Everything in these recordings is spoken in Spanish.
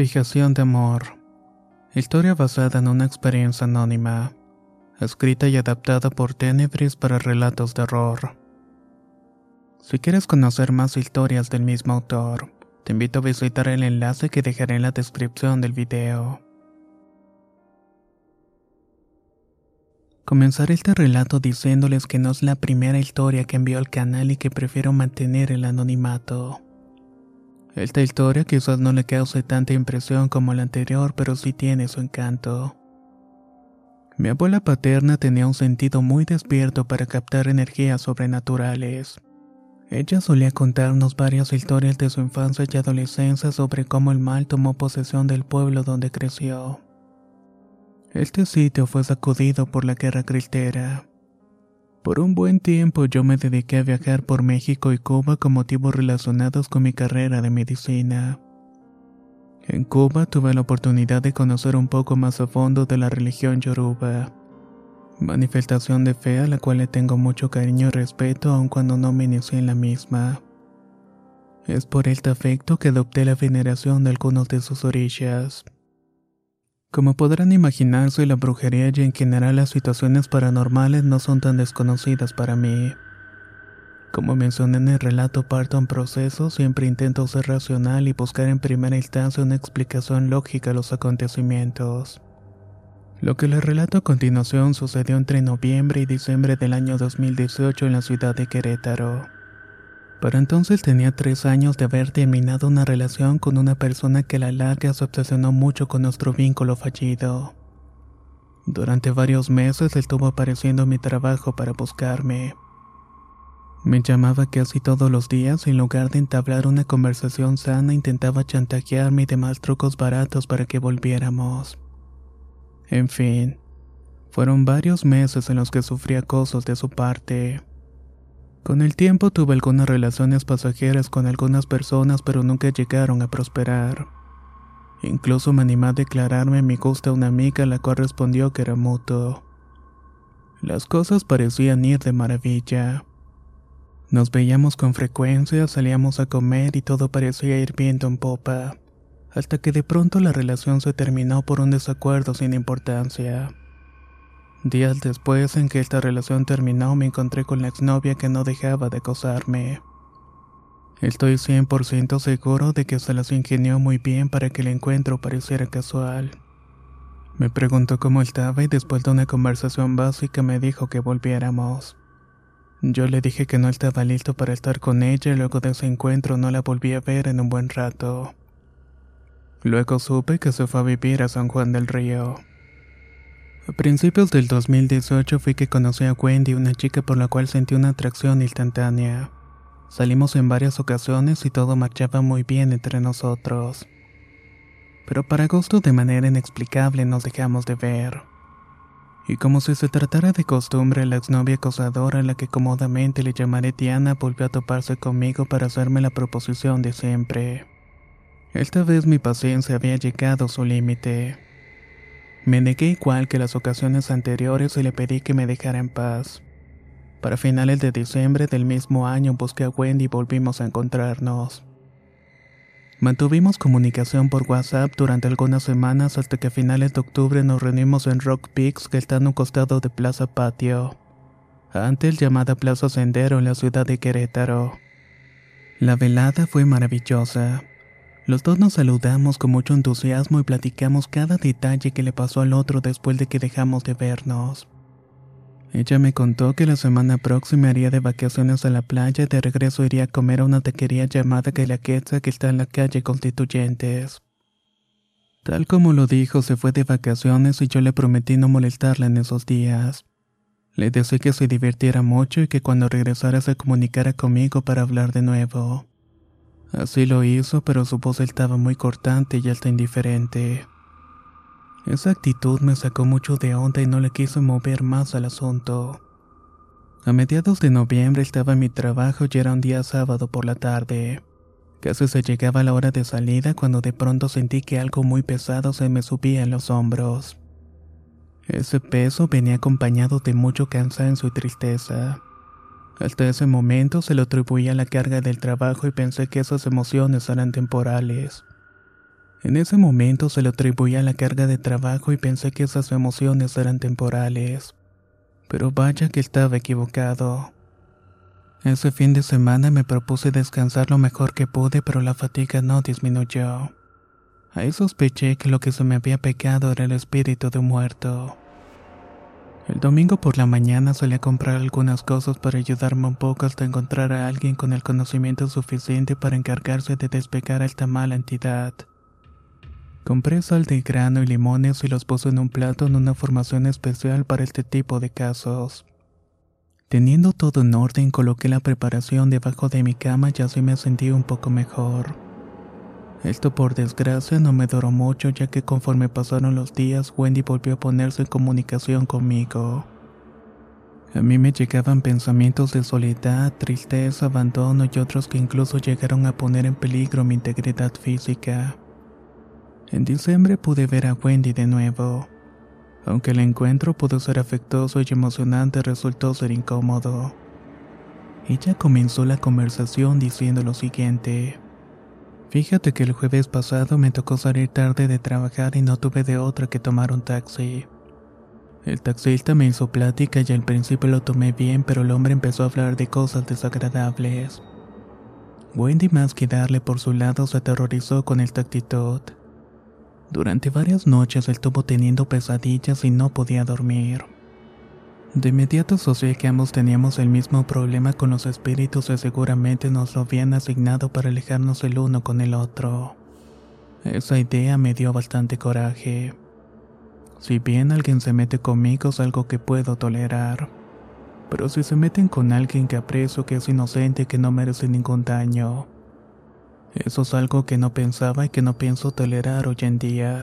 Fijación de amor. Historia basada en una experiencia anónima. Escrita y adaptada por Tenebris para relatos de horror. Si quieres conocer más historias del mismo autor, te invito a visitar el enlace que dejaré en la descripción del video. Comenzaré este relato diciéndoles que no es la primera historia que envío al canal y que prefiero mantener el anonimato. Esta historia quizás no le cause tanta impresión como la anterior, pero sí tiene su encanto. Mi abuela paterna tenía un sentido muy despierto para captar energías sobrenaturales. Ella solía contarnos varias historias de su infancia y adolescencia sobre cómo el mal tomó posesión del pueblo donde creció. Este sitio fue sacudido por la guerra cristera. Por un buen tiempo yo me dediqué a viajar por México y Cuba con motivos relacionados con mi carrera de medicina. En Cuba tuve la oportunidad de conocer un poco más a fondo de la religión yoruba, manifestación de fe a la cual le tengo mucho cariño y respeto aun cuando no me inicié en la misma. Es por este afecto que adopté la veneración de algunos de sus orillas. Como podrán imaginarse, la brujería y en general las situaciones paranormales no son tan desconocidas para mí. Como mencioné en el relato Parto en proceso, siempre intento ser racional y buscar en primera instancia una explicación lógica a los acontecimientos. Lo que les relato a continuación sucedió entre noviembre y diciembre del año 2018 en la ciudad de Querétaro. Para entonces tenía tres años de haber terminado una relación con una persona que a la larga se obsesionó mucho con nuestro vínculo fallido. Durante varios meses estuvo apareciendo en mi trabajo para buscarme. Me llamaba casi todos los días y en lugar de entablar una conversación sana intentaba chantajearme y demás trucos baratos para que volviéramos. En fin, fueron varios meses en los que sufrí acosos de su parte. Con el tiempo tuve algunas relaciones pasajeras con algunas personas pero nunca llegaron a prosperar. Incluso me animé a declararme mi gusto a una amiga la cual respondió que era mutuo. Las cosas parecían ir de maravilla. Nos veíamos con frecuencia, salíamos a comer y todo parecía ir viento en popa, hasta que de pronto la relación se terminó por un desacuerdo sin importancia. Días después en que esta relación terminó me encontré con la exnovia que no dejaba de acosarme. Estoy 100% seguro de que se las ingenió muy bien para que el encuentro pareciera casual. Me preguntó cómo estaba y después de una conversación básica me dijo que volviéramos. Yo le dije que no estaba listo para estar con ella y luego de ese encuentro no la volví a ver en un buen rato. Luego supe que se fue a vivir a San Juan del Río. A principios del 2018 fui que conocí a Wendy, una chica por la cual sentí una atracción instantánea. Salimos en varias ocasiones y todo marchaba muy bien entre nosotros. Pero para gusto de manera inexplicable nos dejamos de ver. Y como si se tratara de costumbre, la exnovia acosadora a la que cómodamente le llamaré Diana volvió a toparse conmigo para hacerme la proposición de siempre. Esta vez mi paciencia había llegado a su límite. Me negué igual que las ocasiones anteriores y le pedí que me dejara en paz. Para finales de diciembre del mismo año busqué a Wendy y volvimos a encontrarnos. Mantuvimos comunicación por WhatsApp durante algunas semanas hasta que a finales de octubre nos reunimos en Rock Peaks que está en un costado de Plaza Patio, antes llamada Plaza Sendero en la ciudad de Querétaro. La velada fue maravillosa. Los dos nos saludamos con mucho entusiasmo y platicamos cada detalle que le pasó al otro después de que dejamos de vernos. Ella me contó que la semana próxima iría de vacaciones a la playa y de regreso iría a comer a una taquería llamada Quetza que está en la calle Constituyentes. Tal como lo dijo, se fue de vacaciones y yo le prometí no molestarla en esos días. Le deseé que se divirtiera mucho y que cuando regresara se comunicara conmigo para hablar de nuevo. Así lo hizo, pero su voz estaba muy cortante y hasta indiferente. Esa actitud me sacó mucho de onda y no le quise mover más al asunto. A mediados de noviembre estaba en mi trabajo y era un día sábado por la tarde. Casi se llegaba la hora de salida cuando de pronto sentí que algo muy pesado se me subía en los hombros. Ese peso venía acompañado de mucho cansancio y tristeza. Hasta ese momento se lo atribuía a la carga del trabajo y pensé que esas emociones eran temporales. En ese momento se lo atribuía a la carga de trabajo y pensé que esas emociones eran temporales. Pero vaya que estaba equivocado. Ese fin de semana me propuse descansar lo mejor que pude, pero la fatiga no disminuyó. Ahí sospeché que lo que se me había pecado era el espíritu de un muerto. El domingo por la mañana salí a comprar algunas cosas para ayudarme un poco hasta encontrar a alguien con el conocimiento suficiente para encargarse de despegar a esta mala entidad. Compré sal de grano y limones y los puse en un plato en una formación especial para este tipo de casos. Teniendo todo en orden, coloqué la preparación debajo de mi cama y así me sentí un poco mejor. Esto por desgracia no me duró mucho ya que conforme pasaron los días Wendy volvió a ponerse en comunicación conmigo. A mí me llegaban pensamientos de soledad, tristeza, abandono y otros que incluso llegaron a poner en peligro mi integridad física. En diciembre pude ver a Wendy de nuevo. Aunque el encuentro pudo ser afectuoso y emocionante, resultó ser incómodo. Ella comenzó la conversación diciendo lo siguiente. Fíjate que el jueves pasado me tocó salir tarde de trabajar y no tuve de otra que tomar un taxi. El taxista me hizo plática y al principio lo tomé bien, pero el hombre empezó a hablar de cosas desagradables. Wendy más que darle por su lado se aterrorizó con esta actitud. Durante varias noches estuvo teniendo pesadillas y no podía dormir. De inmediato asocié que ambos teníamos el mismo problema con los espíritus y seguramente nos lo habían asignado para alejarnos el uno con el otro. Esa idea me dio bastante coraje. Si bien alguien se mete conmigo es algo que puedo tolerar. Pero si se meten con alguien que aprecio que es inocente que no merece ningún daño, eso es algo que no pensaba y que no pienso tolerar hoy en día.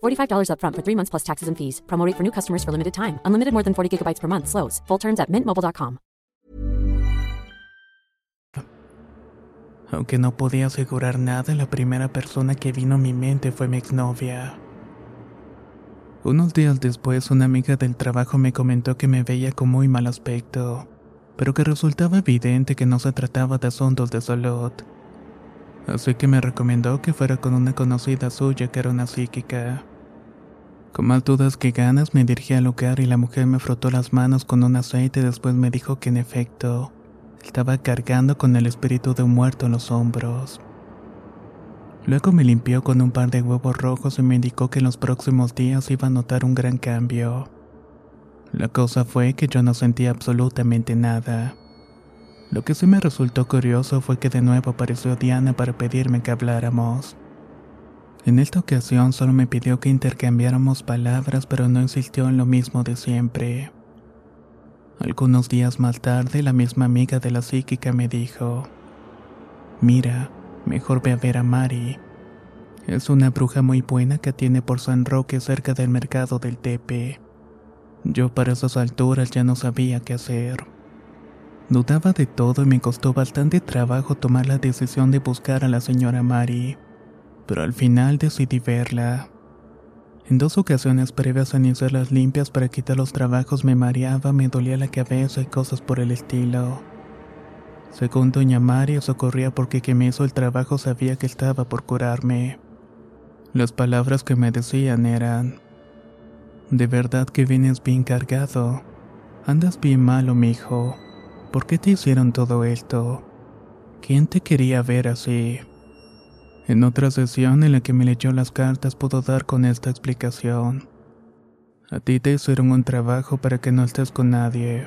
$45 upfront for three months plus taxes and fees. Promo rate for new customers for limited time. Unlimited more than 40 gigabytes per month. Slows. Full terms at mintmobile.com. Aunque no podía asegurar nada, la primera persona que vino a mi mente fue mi exnovia. Unos días después, una amiga del trabajo me comentó que me veía con muy mal aspecto, pero que resultaba evidente que no se trataba de asuntos de salud. Así que me recomendó que fuera con una conocida suya que era una psíquica. Con más dudas que ganas me dirigí al lugar y la mujer me frotó las manos con un aceite y después me dijo que en efecto estaba cargando con el espíritu de un muerto en los hombros. Luego me limpió con un par de huevos rojos y me indicó que en los próximos días iba a notar un gran cambio. La cosa fue que yo no sentía absolutamente nada. Lo que sí me resultó curioso fue que de nuevo apareció Diana para pedirme que habláramos. En esta ocasión solo me pidió que intercambiáramos palabras, pero no insistió en lo mismo de siempre. Algunos días más tarde, la misma amiga de la psíquica me dijo, Mira, mejor ve a ver a Mari. Es una bruja muy buena que tiene por San Roque cerca del mercado del Tepe. Yo para esas alturas ya no sabía qué hacer. Dudaba de todo y me costó bastante trabajo tomar la decisión de buscar a la señora Mari, pero al final decidí verla. En dos ocasiones previas a iniciar las limpias para quitar los trabajos me mareaba, me dolía la cabeza y cosas por el estilo. Según doña Mari, eso ocurría porque quien me hizo el trabajo sabía que estaba por curarme. Las palabras que me decían eran, de verdad que vienes bien cargado. Andas bien malo, mijo. ¿Por qué te hicieron todo esto? ¿Quién te quería ver así? En otra sesión en la que me leyó las cartas pudo dar con esta explicación. A ti te hicieron un trabajo para que no estés con nadie.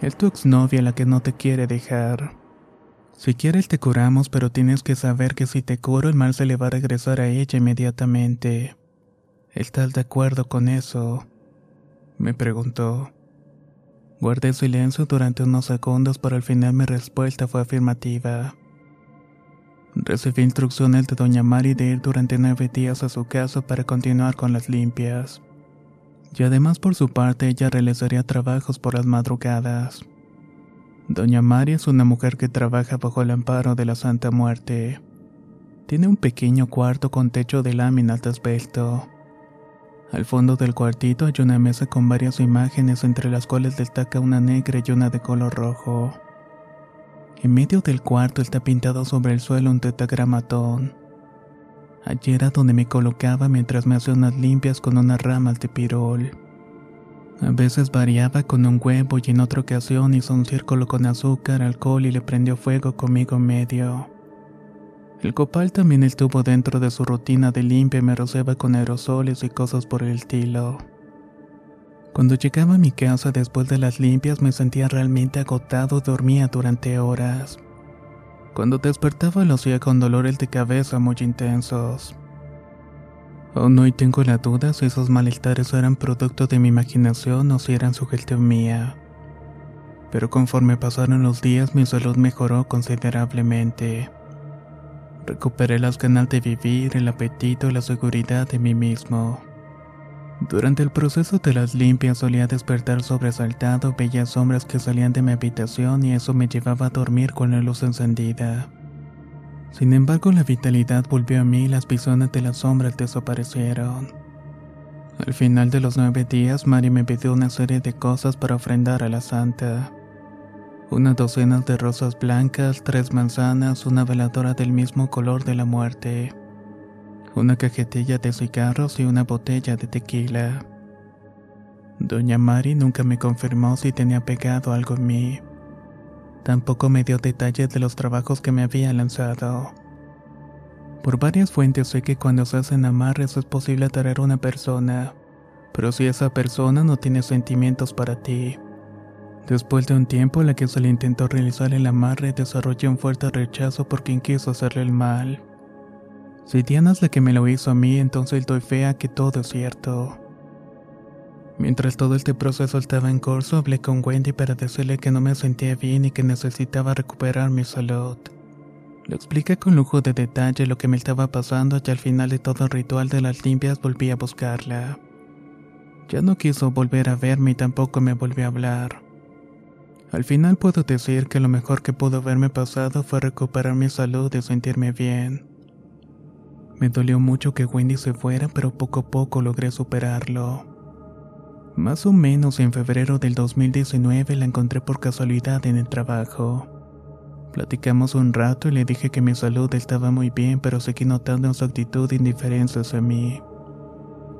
Es tu exnovia la que no te quiere dejar. Si quieres te curamos, pero tienes que saber que si te curo el mal se le va a regresar a ella inmediatamente. ¿Estás de acuerdo con eso? Me preguntó. Guardé silencio durante unos segundos, pero al final mi respuesta fue afirmativa. Recibí instrucciones de doña Mari de ir durante nueve días a su casa para continuar con las limpias. Y además por su parte ella realizaría trabajos por las madrugadas. Doña Mari es una mujer que trabaja bajo el amparo de la Santa Muerte. Tiene un pequeño cuarto con techo de láminas de asbesto. Al fondo del cuartito hay una mesa con varias imágenes entre las cuales destaca una negra y una de color rojo. En medio del cuarto está pintado sobre el suelo un tetagramatón. Allí era donde me colocaba mientras me hacía unas limpias con unas ramas de pirol. A veces variaba con un huevo y en otra ocasión hizo un círculo con azúcar, alcohol y le prendió fuego conmigo en medio. El copal también estuvo dentro de su rutina de limpia y me rociaba con aerosoles y cosas por el estilo. Cuando llegaba a mi casa después de las limpias me sentía realmente agotado dormía durante horas. Cuando despertaba lo hacía con dolores de cabeza muy intensos. Aún hoy tengo la duda si esos malestares eran producto de mi imaginación o si eran sugestión mía. Pero conforme pasaron los días mi salud mejoró considerablemente. Recuperé las ganas de vivir, el apetito y la seguridad de mí mismo. Durante el proceso de las limpias solía despertar sobresaltado, veía sombras que salían de mi habitación y eso me llevaba a dormir con la luz encendida. Sin embargo, la vitalidad volvió a mí y las visiones de las sombras desaparecieron. Al final de los nueve días, Mari me pidió una serie de cosas para ofrendar a la santa una docena de rosas blancas, tres manzanas, una veladora del mismo color de la muerte, una cajetilla de cigarros y una botella de tequila. Doña Mari nunca me confirmó si tenía pegado algo en mí. Tampoco me dio detalles de los trabajos que me había lanzado. Por varias fuentes sé que cuando se hacen amarres es posible atraer a una persona, pero si esa persona no tiene sentimientos para ti, Después de un tiempo, la que se le intentó realizar el amarre desarrolló un fuerte rechazo por quien quiso hacerle el mal. Si Diana es la que me lo hizo a mí, entonces doy fe a que todo es cierto. Mientras todo este proceso estaba en curso, hablé con Wendy para decirle que no me sentía bien y que necesitaba recuperar mi salud. Le expliqué con lujo de detalle lo que me estaba pasando y al final de todo el ritual de las limpias volví a buscarla. Ya no quiso volver a verme y tampoco me volvió a hablar. Al final puedo decir que lo mejor que pudo haberme pasado fue recuperar mi salud y sentirme bien. Me dolió mucho que Wendy se fuera, pero poco a poco logré superarlo. Más o menos en febrero del 2019 la encontré por casualidad en el trabajo. Platicamos un rato y le dije que mi salud estaba muy bien, pero seguí notando en su actitud indiferencia hacia mí.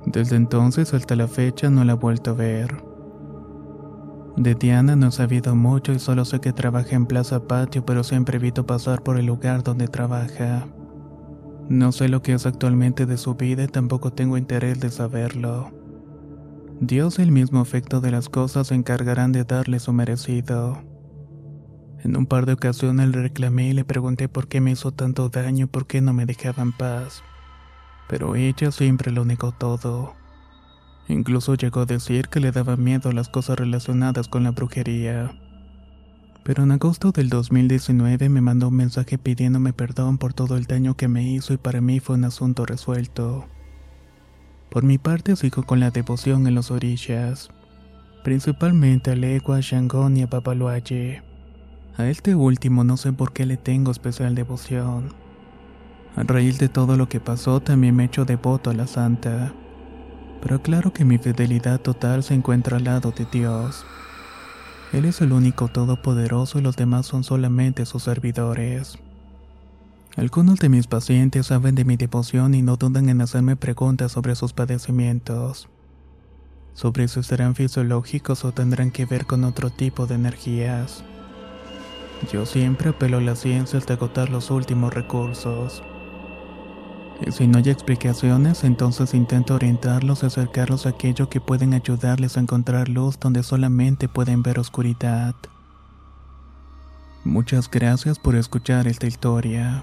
Desde entonces hasta la fecha no la he vuelto a ver. De Diana no he sabido mucho y solo sé que trabaja en Plaza Patio, pero siempre evito pasar por el lugar donde trabaja. No sé lo que es actualmente de su vida y tampoco tengo interés de saberlo. Dios y el mismo efecto de las cosas se encargarán de darle su merecido. En un par de ocasiones le reclamé y le pregunté por qué me hizo tanto daño y por qué no me dejaba en paz. Pero ella siempre lo negó todo. Incluso llegó a decir que le daba miedo las cosas relacionadas con la brujería. Pero en agosto del 2019 me mandó un mensaje pidiéndome perdón por todo el daño que me hizo y para mí fue un asunto resuelto. Por mi parte sigo con la devoción en los orillas, principalmente a Legua, Shangon y a Papaloaye. A este último no sé por qué le tengo especial devoción. A raíz de todo lo que pasó también me he hecho devoto a la santa pero claro que mi fidelidad total se encuentra al lado de Dios. Él es el único todopoderoso y los demás son solamente sus servidores. Algunos de mis pacientes saben de mi devoción y no dudan en hacerme preguntas sobre sus padecimientos, sobre si serán fisiológicos o tendrán que ver con otro tipo de energías. Yo siempre apelo a la ciencia hasta agotar los últimos recursos. Y si no hay explicaciones, entonces intento orientarlos y acercarlos a aquello que pueden ayudarles a encontrar luz donde solamente pueden ver oscuridad. Muchas gracias por escuchar esta historia.